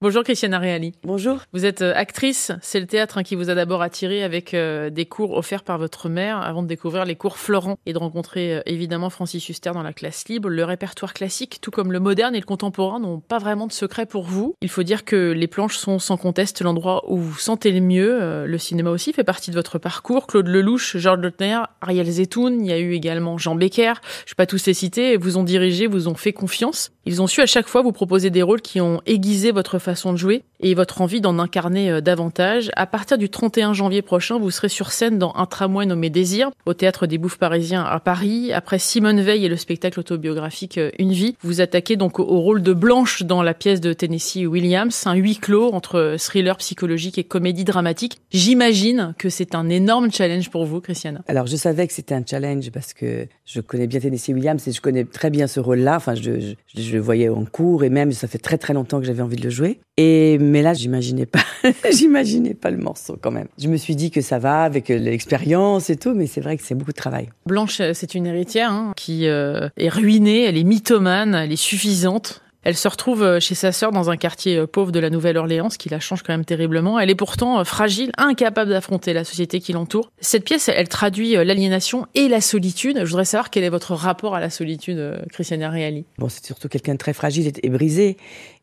Bonjour Christiane Reali. Bonjour. Vous êtes euh, actrice, c'est le théâtre hein, qui vous a d'abord attiré avec euh, des cours offerts par votre mère avant de découvrir les cours Florent et de rencontrer euh, évidemment Francis Huster dans la classe libre. Le répertoire classique, tout comme le moderne et le contemporain, n'ont pas vraiment de secret pour vous. Il faut dire que les planches sont sans conteste l'endroit où vous sentez le mieux. Le cinéma aussi fait partie de votre parcours. Claude Lelouch, Georges Lautner, Ariel Zetoun, il y a eu également Jean Becker. Je ne vais pas tous les citer, vous ont dirigé, vous ont fait confiance. Ils ont su à chaque fois vous proposer des rôles qui ont aiguisé votre façon de jouer et votre envie d'en incarner euh, davantage. À partir du 31 janvier prochain, vous serez sur scène dans Un tramway nommé Désir, au Théâtre des Bouffes Parisiens à Paris. Après Simone Veil et le spectacle autobiographique euh, Une vie, vous attaquez donc au rôle de Blanche dans la pièce de Tennessee Williams, un huis clos entre thriller psychologique et comédie dramatique. J'imagine que c'est un énorme challenge pour vous, Christiane. Alors, je savais que c'était un challenge parce que je connais bien Tennessee Williams et je connais très bien ce rôle-là. Enfin, je, je, je le voyais en cours et même ça fait très très longtemps que j'avais envie de le jouer. Et mais là, j'imaginais pas, j'imaginais pas le morceau quand même. Je me suis dit que ça va avec l'expérience et tout, mais c'est vrai que c'est beaucoup de travail. Blanche, c'est une héritière hein, qui euh, est ruinée, elle est mythomane, elle est suffisante. Elle se retrouve euh, chez sa sœur dans un quartier euh, pauvre de la Nouvelle-Orléans, ce qui la change quand même terriblement. Elle est pourtant euh, fragile, incapable d'affronter la société qui l'entoure. Cette pièce, elle traduit l'aliénation et la solitude. Je voudrais savoir quel est votre rapport à la solitude, Christiane Reali. Bon, c'est surtout quelqu'un de très fragile et brisé.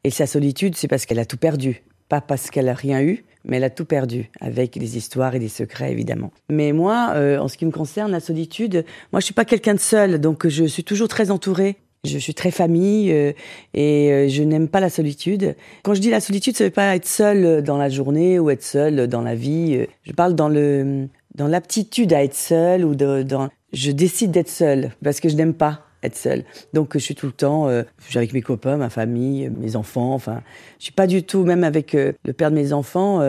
Et sa solitude, c'est parce qu'elle a tout perdu. Pas parce qu'elle a rien eu, mais elle a tout perdu, avec des histoires et des secrets évidemment. Mais moi, en ce qui me concerne, la solitude, moi je suis pas quelqu'un de seul, donc je suis toujours très entourée. Je suis très famille euh, et euh, je n'aime pas la solitude. Quand je dis la solitude, ça veut pas être seul dans la journée ou être seul dans la vie. Je parle dans le dans l'aptitude à être seul ou dans je décide d'être seul parce que je n'aime pas être seul. Donc je suis tout le temps euh, je suis avec mes copains, ma famille, mes enfants. Enfin, je suis pas du tout même avec le père de mes enfants.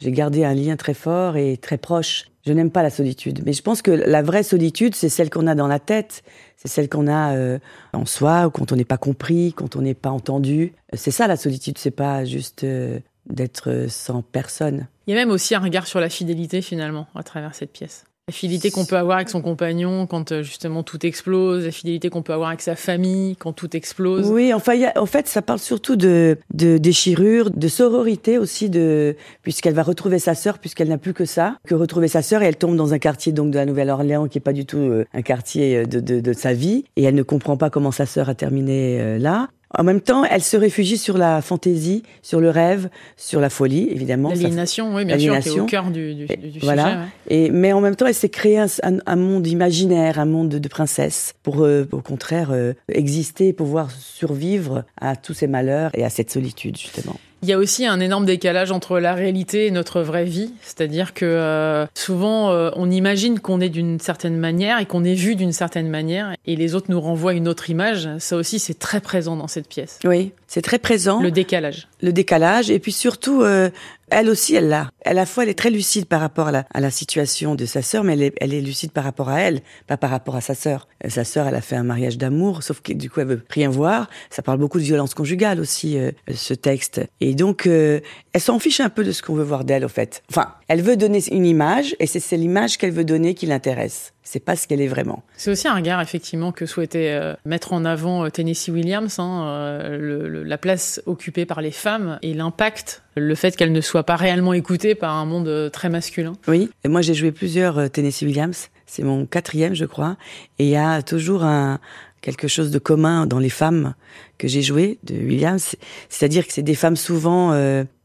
J'ai gardé un lien très fort et très proche. Je n'aime pas la solitude, mais je pense que la vraie solitude, c'est celle qu'on a dans la tête, c'est celle qu'on a euh, en soi, quand on n'est pas compris, quand on n'est pas entendu. C'est ça la solitude, c'est pas juste euh, d'être sans personne. Il y a même aussi un regard sur la fidélité finalement à travers cette pièce. La fidélité qu'on peut avoir avec son compagnon quand euh, justement tout explose, la fidélité qu'on peut avoir avec sa famille quand tout explose. Oui, enfin, en fait, ça parle surtout de, de déchirure, de sororité aussi, de puisqu'elle va retrouver sa sœur, puisqu'elle n'a plus que ça, que retrouver sa sœur, et elle tombe dans un quartier donc de la Nouvelle-Orléans qui est pas du tout euh, un quartier euh, de, de, de, sa vie, et elle ne comprend pas comment sa sœur a terminé là. En même temps, elle se réfugie sur la fantaisie, sur le rêve, sur la folie, évidemment. L'aliénation, oui, bien sûr, qui est au cœur du, du, du voilà. sujet. Et, mais en même temps, elle s'est créée un, un, monde imaginaire, un monde de, de princesse, pour euh, au contraire euh, exister, pouvoir survivre à tous ces malheurs et à cette solitude, justement. Il y a aussi un énorme décalage entre la réalité et notre vraie vie, c'est-à-dire que euh, souvent euh, on imagine qu'on est d'une certaine manière et qu'on est vu d'une certaine manière et les autres nous renvoient une autre image. Ça aussi c'est très présent dans cette pièce. Oui, c'est très présent. Le décalage. Le décalage et puis surtout euh, elle aussi, elle l'a. À la fois, elle est très lucide par rapport à la, situation de sa sœur, mais elle est, lucide par rapport à elle, pas par rapport à sa sœur. Euh, sa sœur, elle a fait un mariage d'amour, sauf que du coup, elle veut rien voir. Ça parle beaucoup de violence conjugale aussi, euh, ce texte. Et donc, euh, elle s'en fiche un peu de ce qu'on veut voir d'elle, au fait. Enfin, elle veut donner une image, et c'est l'image qu'elle veut donner qui l'intéresse c'est pas ce qu'elle est vraiment. C'est aussi un regard effectivement que souhaitait euh, mettre en avant euh, Tennessee Williams, hein, euh, la place occupée par les femmes et l'impact, le fait qu'elle ne soit pas réellement par un monde très masculin. Oui, et moi j'ai joué plusieurs Tennessee Williams, c'est mon quatrième je crois, et il y a toujours un quelque chose de commun dans les femmes que j'ai jouées de Williams, c'est-à-dire que c'est des femmes souvent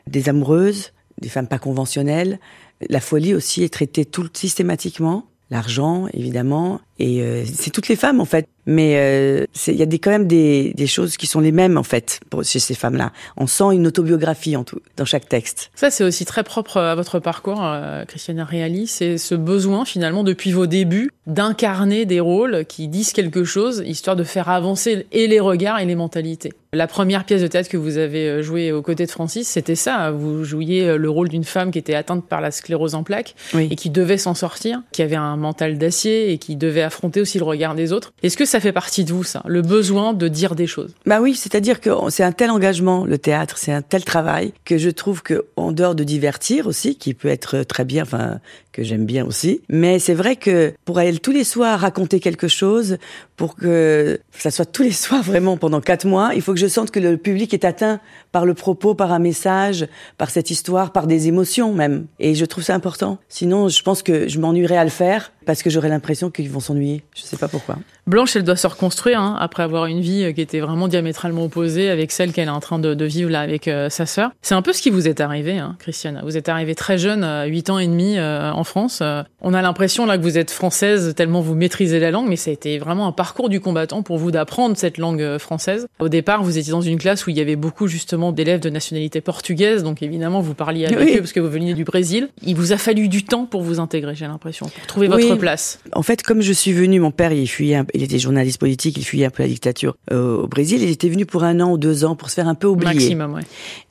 des amoureuses, des femmes pas conventionnelles. La folie aussi est traitée tout systématiquement. L'argent évidemment. Et euh, c'est toutes les femmes en fait mais euh, il y a des, quand même des, des, choses qui sont les mêmes en fait pour, chez ces femmes-là. On sent une autobiographie en tout, dans chaque texte. Ça c'est aussi très propre à votre parcours, euh, Christiane Reali, c'est ce besoin finalement depuis vos débuts d'incarner des rôles qui disent quelque chose, histoire de faire avancer et les regards et les mentalités. La première pièce de théâtre que vous avez euh, jouée aux côtés de Francis, c'était ça. Vous jouiez euh, le rôle d'une femme qui était atteinte par la sclérose en plaques oui. et qui devait s'en sortir, qui avait un mental d'acier et qui devait affronter aussi le regard des autres. Est-ce que ça ça fait partie de vous, ça, le besoin de dire des choses Bah oui, c'est-à-dire que c'est un tel engagement, le théâtre, c'est un tel travail que je trouve que en dehors de divertir aussi, qui peut être très bien, enfin que j'aime bien aussi, mais c'est vrai que pour aller tous les soirs raconter quelque chose, pour que ça soit tous les soirs vraiment pendant quatre mois, il faut que je sente que le public est atteint par le propos, par un message, par cette histoire, par des émotions même. Et je trouve ça important. Sinon, je pense que je m'ennuierais à le faire parce que j'aurais l'impression qu'ils vont s'ennuyer. Je sais pas pourquoi. Blanche, elle doit se reconstruire hein, après avoir une vie euh, qui était vraiment diamétralement opposée avec celle qu'elle est en train de, de vivre là avec euh, sa sœur. C'est un peu ce qui vous est arrivé, hein, Christiane. Vous êtes arrivée très jeune, à 8 ans et demi euh, en France. on a l'impression là que vous êtes française tellement vous maîtrisez la langue, mais ça a été vraiment un parcours du combattant pour vous d'apprendre cette langue française. Au départ, vous étiez dans une classe où il y avait beaucoup justement d'élèves de nationalité portugaise, donc évidemment vous parliez avec eux parce que vous veniez du Brésil. Il vous a fallu du temps pour vous intégrer, j'ai l'impression, pour trouver votre place. En fait, comme je suis venue, mon père il fuyait, il était journaliste politique il fuyait un peu la dictature euh, au Brésil. Il était venu pour un an ou deux ans pour se faire un peu oublier. Maximum, ouais.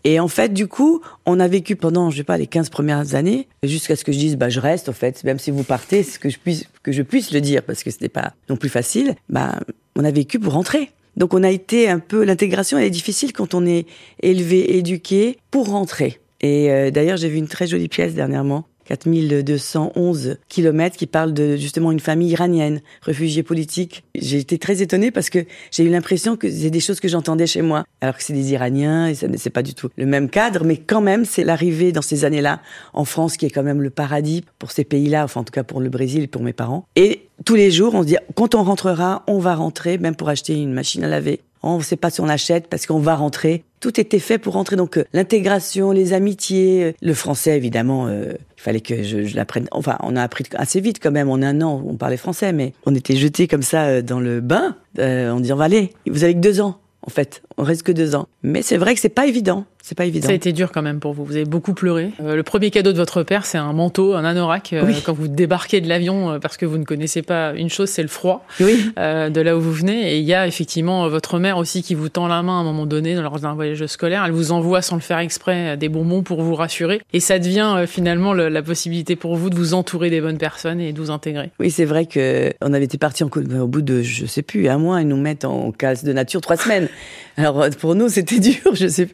Et en fait, du coup, on a vécu pendant, je sais pas, les 15 premières années, jusqu'à ce que je dise, bah, je reste, en fait, même si vous partez, c'est que je puisse, que je puisse le dire, parce que c'était pas non plus facile. Bah, on a vécu pour rentrer. Donc on a été un peu, l'intégration, elle est difficile quand on est élevé, éduqué pour rentrer. Et euh, d'ailleurs, j'ai vu une très jolie pièce dernièrement 4211 kilomètres qui parle de justement une famille iranienne, réfugiée politique. J'ai été très étonnée parce que j'ai eu l'impression que c'est des choses que j'entendais chez moi, alors que c'est des Iraniens et ça c'est pas du tout le même cadre, mais quand même c'est l'arrivée dans ces années-là en France qui est quand même le paradis pour ces pays-là, enfin en tout cas pour le Brésil et pour mes parents. Et tous les jours on se dit quand on rentrera, on va rentrer, même pour acheter une machine à laver, on ne sait pas si on achète parce qu'on va rentrer. Tout était fait pour rentrer. Donc euh, l'intégration, les amitiés, euh, le français évidemment, euh, il fallait que je, l'apprenne. Enfin, on a appris assez vite quand même. En un an, on parlait français, mais on était jetés comme ça dans le bain en disant allez, vous avez que deux ans en fait. On reste que deux ans. Mais c'est vrai que c'est pas évident. C'est pas évident. Ça a été dur quand même pour vous. Vous avez beaucoup pleuré. Euh, le premier cadeau de votre père, c'est un manteau, un anorak. Euh, quand vous débarquez de l'avion, euh, parce que vous ne connaissez pas une chose, c'est le froid oui. de là où vous venez. Et il y a effectivement votre mère aussi qui vous tend la main à un moment donné lors d'un voyage scolaire. Elle vous envoie sans le faire exprès des bonbons pour vous rassurer. Et ça devient finalement la possibilité pour vous de vous entourer des bonnes personnes et de vous intégrer. Oui, c'est vrai que on avait été parti au bout de, je sais plus, un mois, ils nous mettent en case de nature trois semaines. Alors pour nous, c'était dur, je sais.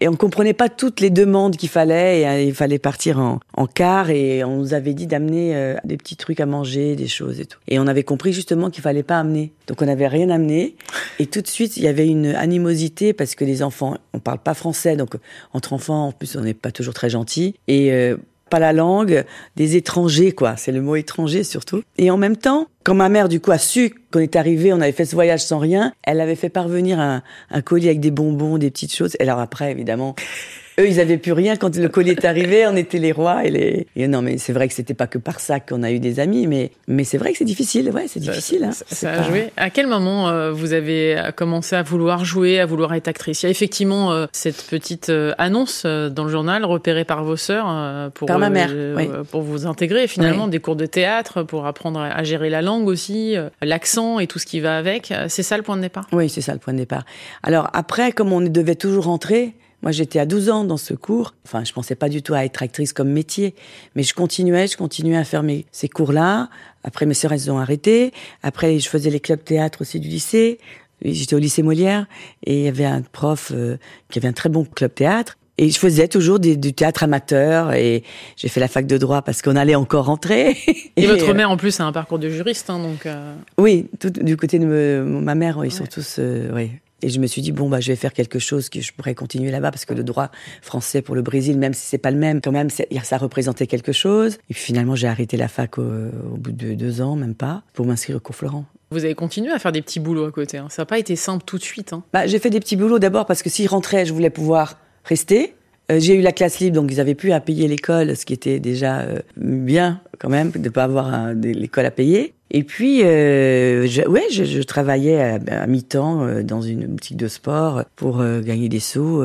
Et on comprenait pas toutes les demandes qu'il fallait. Et euh, il fallait partir en, en car et on nous avait dit d'amener euh, des petits trucs à manger, des choses et tout. Et on avait compris justement qu'il fallait pas amener. Donc on n'avait rien amené. Et tout de suite, il y avait une animosité parce que les enfants, on parle pas français, donc entre enfants, en plus, on n'est pas toujours très gentils. Et euh, pas la langue, des étrangers, quoi. C'est le mot étranger surtout. Et en même temps, quand ma mère, du coup, a su qu'on est arrivé, on avait fait ce voyage sans rien, elle avait fait parvenir un, un colis avec des bonbons, des petites choses. Et alors après, évidemment, eux, ils avaient plus rien quand le colis est arrivé. On était les rois et les. Et non, mais c'est vrai que c'était pas que par ça qu'on a eu des amis, mais mais c'est vrai que c'est difficile. Ouais, c'est difficile. Hein. Ça, a joué. À quel moment euh, vous avez commencé à vouloir jouer, à vouloir être actrice? Il y a effectivement euh, cette petite euh, annonce dans le journal, repérée par vos sœurs pour par ma mère, pour vous intégrer. Finalement, des cours de théâtre pour apprendre à gérer la langue aussi, l'accent et tout ce qui va avec. C'est ça le point de départ? Oui, c'est ça le point de départ. Alors après, comme on devait toujours rentrer, moi, j'étais à 12 ans dans ce cours. Enfin, je pensais pas du tout à être actrice comme métier, mais je continuais, je continuais à faire mes, ces cours-là. Après, mes sœurs, elles ont arrêté. Après, je faisais les clubs théâtre aussi du lycée. J'étais au lycée Molière et il y avait un prof euh, qui avait un très bon club théâtre. Et je faisais toujours du théâtre amateur et j'ai fait la fac de droit parce qu'on allait encore rentrer. Et, votre mère en plus a un parcours de juriste, hein, donc. Euh... Oui, tout, du côté de ma mère, ils sont tous, euh, oui, et je me suis dit, bon, bah, je vais faire quelque chose que je pourrais continuer là-bas parce que le droit français pour le Brésil, même si c'est pas le même, quand même, ça représentait quelque chose. Et puis finalement, j'ai arrêté la fac au, bout de deux ans, même pas, pour m'inscrire au cours Florent. Vous avez continué à faire des petits boulots à côté. Hein. Ça n'a pas été simple tout de suite. Hein. Bah, j'ai fait des petits boulots d'abord parce que si je rentrais, je voulais pouvoir rester. Euh, j'ai eu la classe libre, donc ils avaient pu à payer l'école, ce qui était déjà euh, bien quand même de pas avoir l'école à payer. Et puis, euh, je, ouais, je, je travaillais à, mi-temps euh, dans une boutique de sport pour euh, gagner des sous.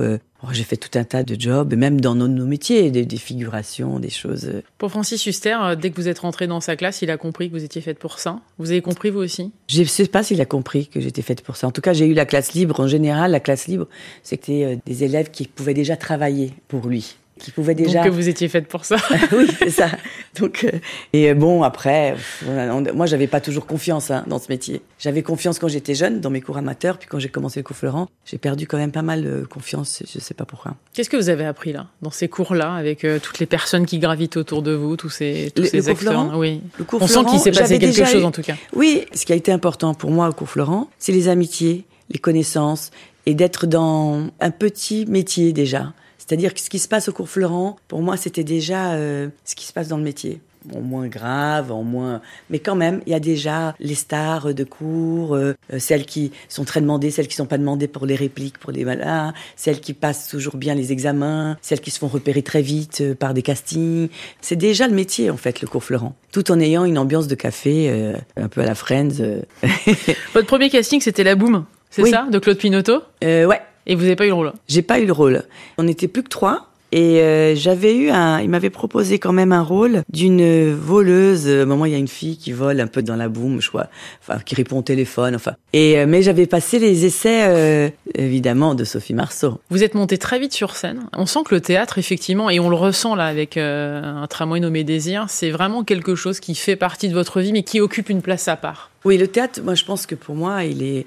Euh. j'ai fait tout un tas de jobs, même dans nos, nos métiers, des, des, figurations, des choses. Pour Francis Huster, dès que vous êtes rentré dans sa classe, il a compris que vous étiez faite pour ça. Vous avez compris vous aussi? Je ne sais pas s'il a compris que j'étais faite pour ça. En tout cas, j'ai eu la classe libre. En général, la classe libre, c'était des élèves qui pouvaient déjà travailler pour lui. Qui pouvait déjà. Donc que vous étiez faite pour ça. oui, c'est ça. Donc euh, et bon après, moi j'avais pas toujours confiance hein, dans ce métier. J'avais confiance quand j'étais jeune dans mes cours amateurs, puis quand j'ai commencé le cours Florent, j'ai perdu quand même pas mal de confiance. Je sais pas pourquoi. Qu'est-ce que vous avez appris là, dans ces cours-là, avec euh, toutes les personnes qui gravitent autour de vous, tous ces tous ces Oui. Le cours On sent qu'il s'est passé quelque chose en tout cas. Oui, ce qui a été important pour moi au cours Florent, c'est les amitiés, les connaissances et d'être dans un petit métier déjà. C'est-à-dire que ce qui se passe au cours Florent, pour moi, c'était déjà euh, ce qui se passe dans le métier. En moins grave, en moins. Mais quand même, il y a déjà les stars de cours, euh, celles qui sont très demandées, celles qui sont pas demandées pour les répliques, pour les malins, celles qui passent toujours bien les examens, celles qui se font repérer très vite euh, par des castings. C'est déjà le métier, en fait, le cours Florent. Tout en ayant une ambiance de café, un peu à la Friends. Votre premier casting, c'était La Boom, c'est ça, de Claude Pinoteau Ouais. Et vous n'avez pas eu le rôle J'ai pas eu le rôle. On n'était plus que trois. Et euh, j'avais eu un, il m'avait proposé quand même un rôle d'une voleuse. À un moment, il y a une fille qui vole un peu dans la boum, je crois, enfin qui répond au téléphone, enfin. Et euh, mais j'avais passé les essais euh, évidemment de Sophie Marceau. Vous êtes montée très vite sur scène. On sent que le théâtre, effectivement, et on le ressent là avec un tramway nommé Désir, c'est vraiment quelque chose qui fait partie de votre vie, mais qui occupe une place à part. Oui, le théâtre, moi, je pense que pour moi, il est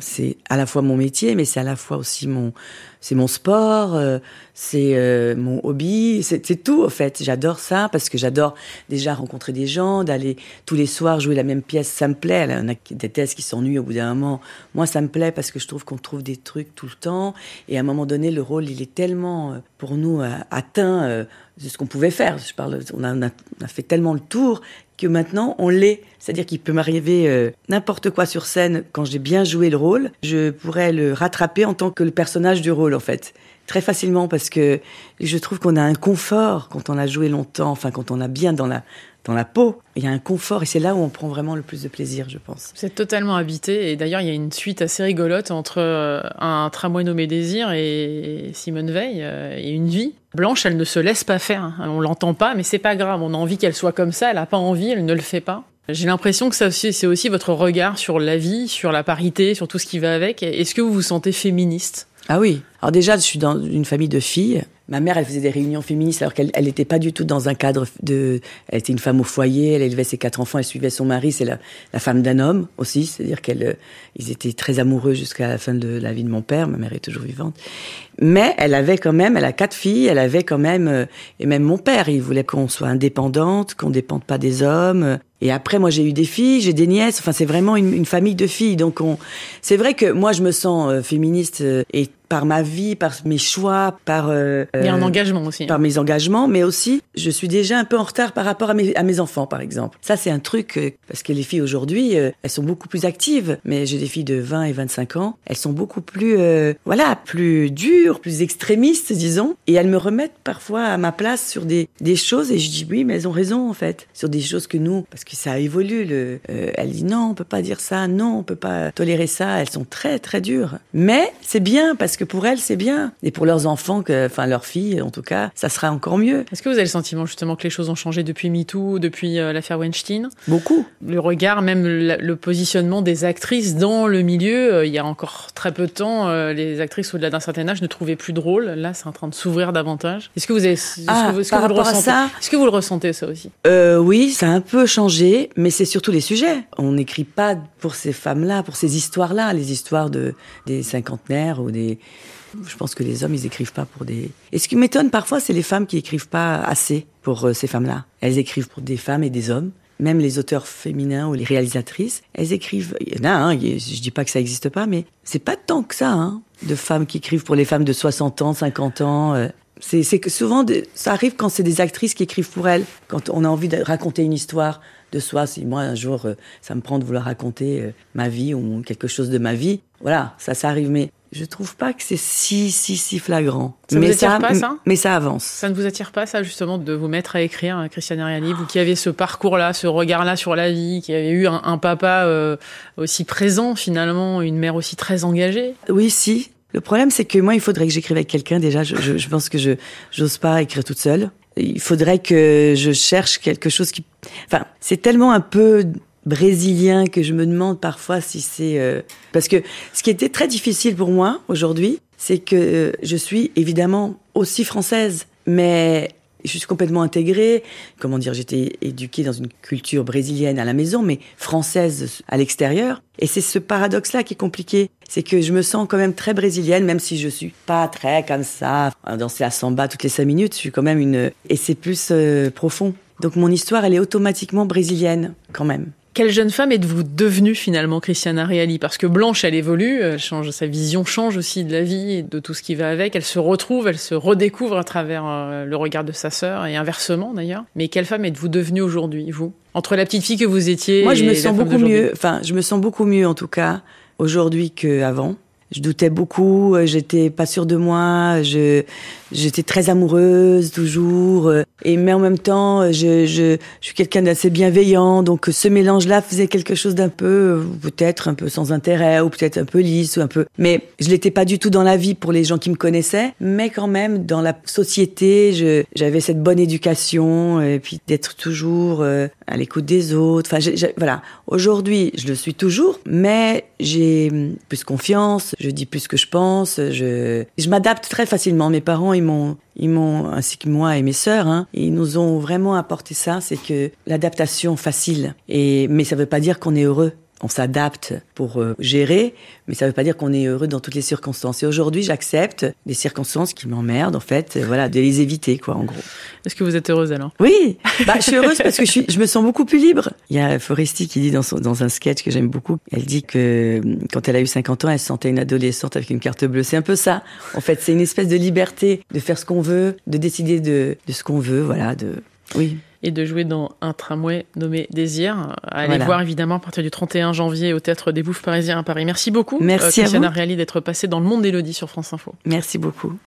c'est à la fois mon métier, mais c'est à la fois aussi mon, c'est mon sport, euh, c'est euh, mon hobby, c'est tout en fait. J'adore ça parce que j'adore déjà rencontrer des gens, d'aller tous les soirs jouer la même pièce, ça me plaît. Il y en a des thèses qui s'ennuient au bout d'un moment. Moi, ça me plaît parce que je trouve qu'on trouve des trucs tout le temps. Et à un moment donné, le rôle, il est tellement euh, pour nous atteint de ce qu'on pouvait faire. Je parle, on a fait tellement le tour que maintenant on l'est. C'est-à-dire qu'il peut m'arriver euh, n'importe quoi sur scène quand j'ai bien joué le rôle, je pourrais le rattraper en tant que le personnage du rôle en fait. Très facilement parce que je trouve qu'on a un confort quand on a joué longtemps, enfin quand on a bien dans la dans la peau. Il y a un confort et c'est là où on prend vraiment le plus de plaisir, je pense. Êtes totalement habité et d'ailleurs il y a une suite assez rigolote entre euh, un tramway nommé Désir et Simone Veil euh, et une vie. Blanche, elle ne se laisse pas faire. Hein. On l'entend pas, mais c'est pas grave. On a envie qu'elle soit comme ça. Elle a pas envie, elle ne le fait pas. J'ai l'impression que ça c'est aussi votre regard sur la vie, sur la parité, sur tout ce qui va avec. Est-ce que vous vous sentez féministe? Ah oui. Alors déjà, je suis dans une famille de filles. Ma mère, elle faisait des réunions féministes alors qu'elle n'était pas du tout dans un cadre de. Elle était une femme au foyer, elle élevait ses quatre enfants, elle suivait son mari, c'est la, la, femme d'un homme aussi, c'est-à-dire qu'elle, euh, ils étaient très amoureux jusqu'à la fin de la vie de mon père. Ma mère est toujours vivante, mais elle avait quand même, elle a quatre filles, elle avait quand même, euh, et même mon père, il voulait qu'on soit indépendante, qu'on dépende pas des hommes. Et après, moi, j'ai eu des filles, j'ai des nièces. Enfin, c'est vraiment une, une, famille de filles. Donc, on... c'est vrai que moi, je me sens euh, féministe et par ma vie, par mes choix, par euh, il y a un engagement aussi. Par mes engagements, mais aussi je suis déjà un peu en retard par rapport à mes, à mes enfants, par exemple. Ça, c'est un truc euh, parce que les filles aujourd'hui, euh, elles sont beaucoup plus actives. Mais j'ai des filles de 20 et 25 ans, elles sont beaucoup plus, voilà, plus dures, plus extrémistes, disons, et elles me remettent parfois à ma place sur des des choses et je dis oui, mais elles ont raison en fait sur des choses que nous, parce que ça évolue. Le, elle dit non, on peut pas dire ça, non, on peut pas tolérer ça. Elles sont très très dures, mais c'est bien parce que pour elles, c'est bien. Et pour leurs enfants, que, enfin leurs filles, en tout cas, ça sera encore mieux. Est-ce que vous avez le sentiment justement que les choses ont changé depuis MeToo, depuis euh, l'affaire Weinstein? Beaucoup. Le regard, même le, positionnement des actrices dans le milieu, euh, il y a encore très peu de temps, euh, les actrices au-delà d'un certain âge ne trouvaient plus de rôle. Là, c'est en train de s'ouvrir davantage. Est-ce que vous avez, ah, que, vous le ressentez Est-ce que vous le ressentez ça aussi? Oui, ça a un peu changé, mais c'est surtout les sujets. On n'écrit pas pour ces femmes-là, pour ces histoires-là, les histoires de des cinquantenaires ou des je pense que les hommes, ils écrivent pas pour des. Et ce qui m'étonne parfois, c'est les femmes qui écrivent pas assez pour euh, ces femmes-là. Elles écrivent pour des femmes et des hommes. Même les auteurs féminins ou les réalisatrices, elles écrivent. Il y en a, hein, je dis pas que ça existe pas, mais c'est pas tant que ça, hein, de femmes qui écrivent pour les femmes de 60 ans, 50 ans. Euh. C'est que souvent, ça arrive quand c'est des actrices qui écrivent pour elles, quand on a envie de raconter une histoire de soi. Si moi, un jour, euh, ça me prend de vouloir raconter ma vie ou quelque chose de ma vie, voilà, ça, ça arrive. Mais je trouve pas que c'est si, si, si flagrant. Ça mais vous attire pas, ça? Mais ça avance. Ça ne vous attire pas, ça, justement, de vous mettre à écrire, hein, Christiane Ariali, vous qui avez ce parcours-là, ce regard-là sur la vie, qui avez eu un, papa euh, aussi présent, finalement, une mère aussi très engagée? Oui, si. Le problème, c'est que moi, il faudrait que j'écrive avec quelqu'un. Déjà, je, je, je, pense que je j'ose pas écrire toute seule. Il faudrait que je cherche quelque chose qui... Enfin, c'est tellement un peu brésilien que je me demande parfois si c'est euh, parce que ce qui était très difficile pour moi aujourd'hui, c'est que euh, je suis évidemment aussi française Mais je suis complètement intégrée. Comment dire, j'étais éduquée dans une culture brésilienne à la maison, mais française à l'extérieur. Et c'est ce paradoxe-là qui est compliqué. C'est que je me sens quand même très brésilienne, même si je suis pas très comme ça, danser à samba toutes les cinq minutes. Je suis quand même une, et c'est plus euh, profond. Donc mon histoire, elle est automatiquement brésilienne, quand même. Quelle jeune femme êtes-vous devenue finalement, Christiana Reali Parce que Blanche, elle évolue, elle change, sa vision change aussi de la vie et de tout ce qui va avec. Elle se retrouve, elle se redécouvre à travers euh, le regard de sa sœur et inversement d'ailleurs. Mais quelle femme êtes-vous devenue aujourd'hui, vous? Entre la petite fille que vous étiez Moi, je me sens beaucoup mieux. Enfin, je me sens beaucoup mieux en tout cas aujourd'hui qu'avant. Je doutais beaucoup, euh, j'étais pas sûre de moi, je j'étais très amoureuse toujours, euh, et mais en même temps, euh, je je, je suis quelqu'un d'assez bienveillant, donc ce mélange-là faisait quelque chose d'un peu peut-être un peu sans intérêt ou peut-être un peu lisse ou un peu, mais je l'étais pas du tout dans la vie pour les gens qui me connaissaient, mais quand même dans la société, je j'avais cette bonne éducation et puis d'être toujours à l'écoute des autres. Enfin, j'ai- j'ai- voilà. Aujourd'hui, je le suis toujours, mais j'ai hum, plus confiance. Je dis plus ce que je pense. Je, m'adapte très facilement. Mes parents, ils m'ont, ils m'ont, ainsi que moi et mes sœurs, hein, ils nous ont vraiment apporté ça. C'est que l'adaptation facile. Et mais ça veut pas dire qu'on est heureux. On s'adapte pour euh, gérer, mais ça veut pas dire qu'on est heureux dans toutes les circonstances. Et aujourd'hui, j'accepte des circonstances qui m'emmerdent, en fait, euh, voilà, de les éviter, quoi, en gros. Est-ce que vous êtes heureuse alors? Oui, bah, je suis heureuse parce que je, suis, je me sens beaucoup plus libre. Il y a Foresti qui dit dans, son, dans un sketch que j'aime beaucoup, elle dit que euh, quand elle a eu 50 ans, elle se sentait une adolescente avec une carte bleue. C'est un peu ça. En fait, c'est une espèce de liberté de faire ce qu'on veut, de décider de, de ce qu'on veut, voilà. De... Oui. Et de jouer dans un tramway nommé Désir. À aller Voilà. voir évidemment à partir du 31 janvier au Théâtre des Bouffes Parisiens à Paris. Merci beaucoup, Merci à Christiana vous. Reali, d'être passée dans le monde d'Élodie sur France Info. Merci beaucoup.